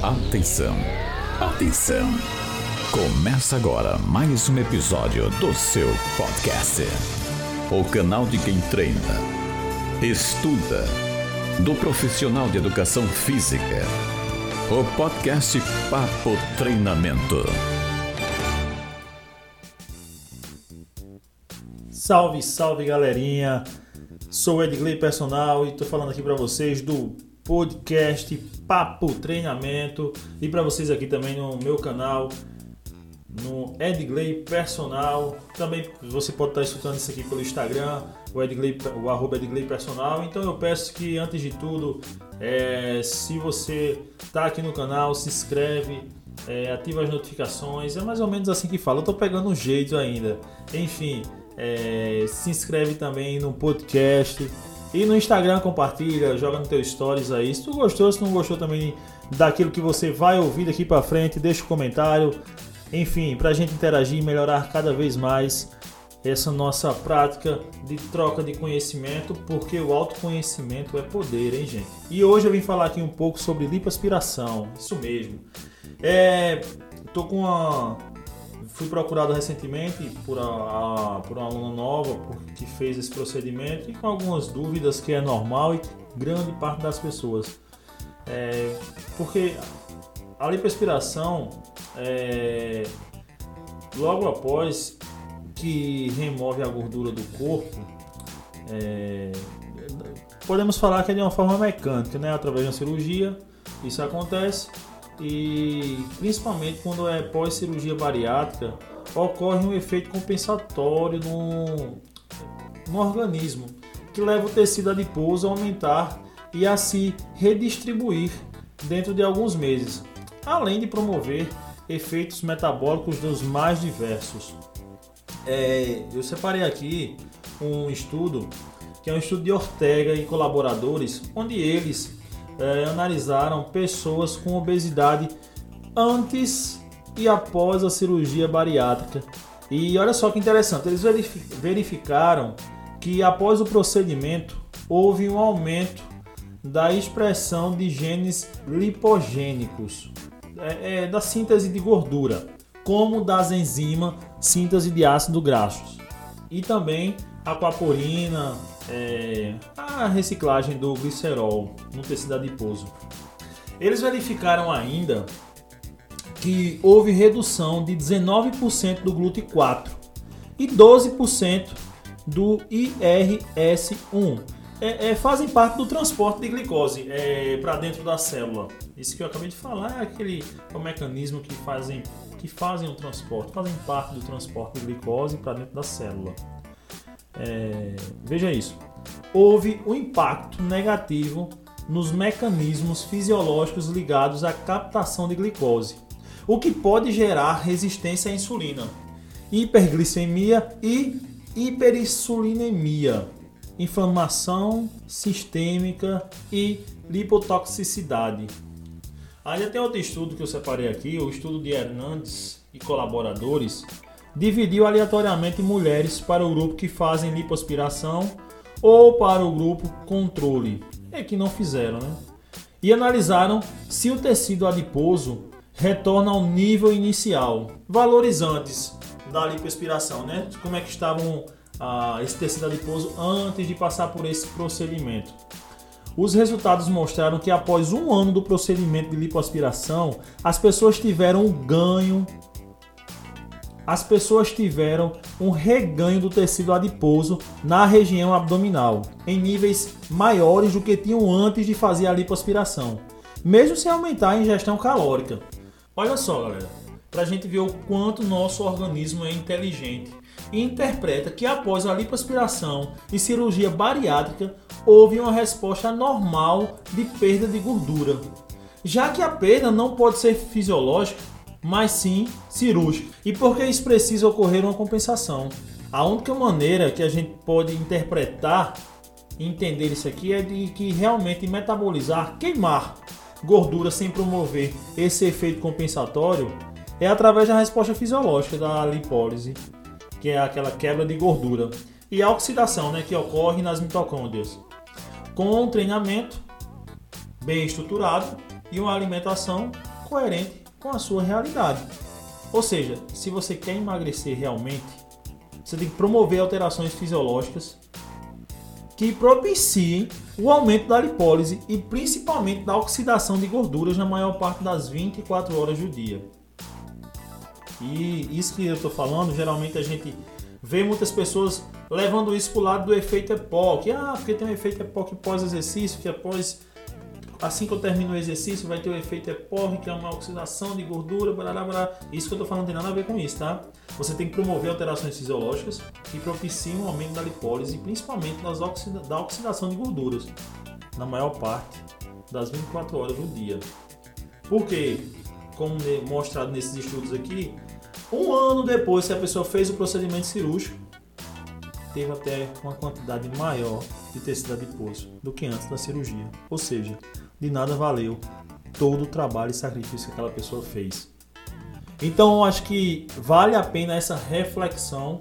Atenção, atenção. Começa agora mais um episódio do seu podcast. O canal de quem treina, estuda, do profissional de educação física. O podcast Papo Treinamento. Salve, salve galerinha! Sou Edgley Personal e estou falando aqui para vocês do podcast Papo Treinamento e para vocês aqui também no meu canal no Edgley Personal. Também você pode estar escutando isso aqui pelo Instagram, o, Edgley, o arroba Edgley Personal. Então eu peço que antes de tudo, é, se você está aqui no canal, se inscreve, é, ativa as notificações. É mais ou menos assim que fala. Eu estou pegando um jeito ainda. Enfim, é, se inscreve também no podcast. E no Instagram compartilha, joga no teu stories aí. Se tu gostou, se não gostou também daquilo que você vai ouvir daqui para frente, deixa um comentário. Enfim, para a gente interagir e melhorar cada vez mais essa nossa prática de troca de conhecimento, porque o autoconhecimento é poder, hein, gente? E hoje eu vim falar aqui um pouco sobre lipoaspiração, isso mesmo. É, tô com uma Fui procurado recentemente por, a, a, por uma aluna nova que fez esse procedimento e com algumas dúvidas que é normal e grande parte das pessoas. É, porque a lipoaspiração, é, logo após que remove a gordura do corpo, é, podemos falar que é de uma forma mecânica, né? através de uma cirurgia, isso acontece e principalmente quando é pós-cirurgia bariátrica, ocorre um efeito compensatório no, no organismo, que leva o tecido adiposo a aumentar e a se redistribuir dentro de alguns meses, além de promover efeitos metabólicos dos mais diversos. É, eu separei aqui um estudo que é um estudo de Ortega e colaboradores, onde eles é, analisaram pessoas com obesidade antes e após a cirurgia bariátrica. E olha só que interessante, eles verificaram que após o procedimento houve um aumento da expressão de genes lipogênicos, é, é, da síntese de gordura, como das enzimas síntese de ácido graxos. E também aquaporina, é, a reciclagem do glicerol no tecido adiposo. Eles verificaram ainda que houve redução de 19% do GLUT4 e 12% do IRS1. É, é, fazem parte do transporte de glicose é, para dentro da célula. Isso que eu acabei de falar é aquele é o mecanismo que fazem, que fazem o transporte, fazem parte do transporte de glicose para dentro da célula. É, veja isso. Houve um impacto negativo nos mecanismos fisiológicos ligados à captação de glicose, o que pode gerar resistência à insulina, hiperglicemia e hiperinsulinemia, inflamação sistêmica e lipotoxicidade. Ainda tem outro estudo que eu separei aqui, o estudo de Hernandes e colaboradores, dividiu aleatoriamente mulheres para o grupo que fazem lipoaspiração ou para o grupo controle, é que não fizeram, né? E analisaram se o tecido adiposo retorna ao nível inicial, valores antes da lipoaspiração, né? Como é que estavam ah, esse tecido adiposo antes de passar por esse procedimento. Os resultados mostraram que após um ano do procedimento de lipoaspiração, as pessoas tiveram um ganho as pessoas tiveram um reganho do tecido adiposo na região abdominal, em níveis maiores do que tinham antes de fazer a lipoaspiração, mesmo sem aumentar a ingestão calórica. Olha só, galera, para a gente ver o quanto nosso organismo é inteligente e interpreta que após a lipoaspiração e cirurgia bariátrica houve uma resposta normal de perda de gordura. Já que a perda não pode ser fisiológica, mas sim cirúrgico. E por que isso precisa ocorrer uma compensação? A única maneira que a gente pode interpretar entender isso aqui é de que realmente metabolizar, queimar gordura sem promover esse efeito compensatório é através da resposta fisiológica da lipólise, que é aquela quebra de gordura, e a oxidação, né, que ocorre nas mitocôndrias. Com um treinamento bem estruturado e uma alimentação coerente com a sua realidade. Ou seja, se você quer emagrecer realmente, você tem que promover alterações fisiológicas que propiciem o aumento da lipólise e principalmente da oxidação de gorduras na maior parte das 24 horas do dia. E isso que eu estou falando, geralmente a gente vê muitas pessoas levando isso para o lado do efeito EPOC. Ah, porque tem um efeito EPOC pós-exercício, que após assim que eu termino o exercício vai ter o efeito EPOC, que é uma oxidação de gordura. Isso que eu estou falando não tem nada a ver com isso, tá? Você tem que promover alterações fisiológicas que propiciam o aumento da lipólise principalmente das oxida da oxidação de gorduras, na maior parte das 24 horas do dia. Porque, como mostrado nesses estudos aqui, um ano depois que a pessoa fez o procedimento cirúrgico, teve até uma quantidade maior de tecido adiposo do que antes da cirurgia. Ou seja, de nada valeu todo o trabalho e sacrifício que aquela pessoa fez. Então eu acho que vale a pena essa reflexão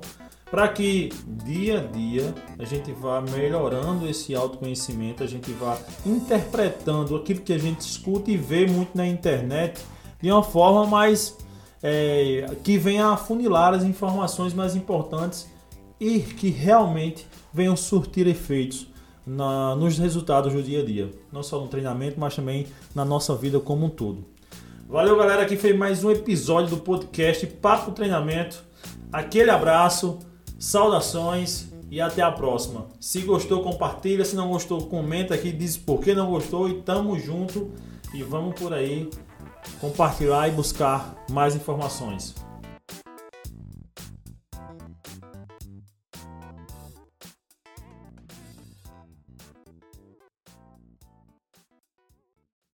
para que dia a dia a gente vá melhorando esse autoconhecimento, a gente vá interpretando aquilo que a gente escuta e vê muito na internet de uma forma mais é, que venha afunilar as informações mais importantes e que realmente venham surtir efeitos na, nos resultados do dia a dia, não só no treinamento, mas também na nossa vida como um todo. Valeu, galera, aqui foi mais um episódio do podcast Papo Treinamento. Aquele abraço, saudações e até a próxima. Se gostou, compartilha, se não gostou, comenta aqui, diz por que não gostou e tamo junto e vamos por aí compartilhar e buscar mais informações.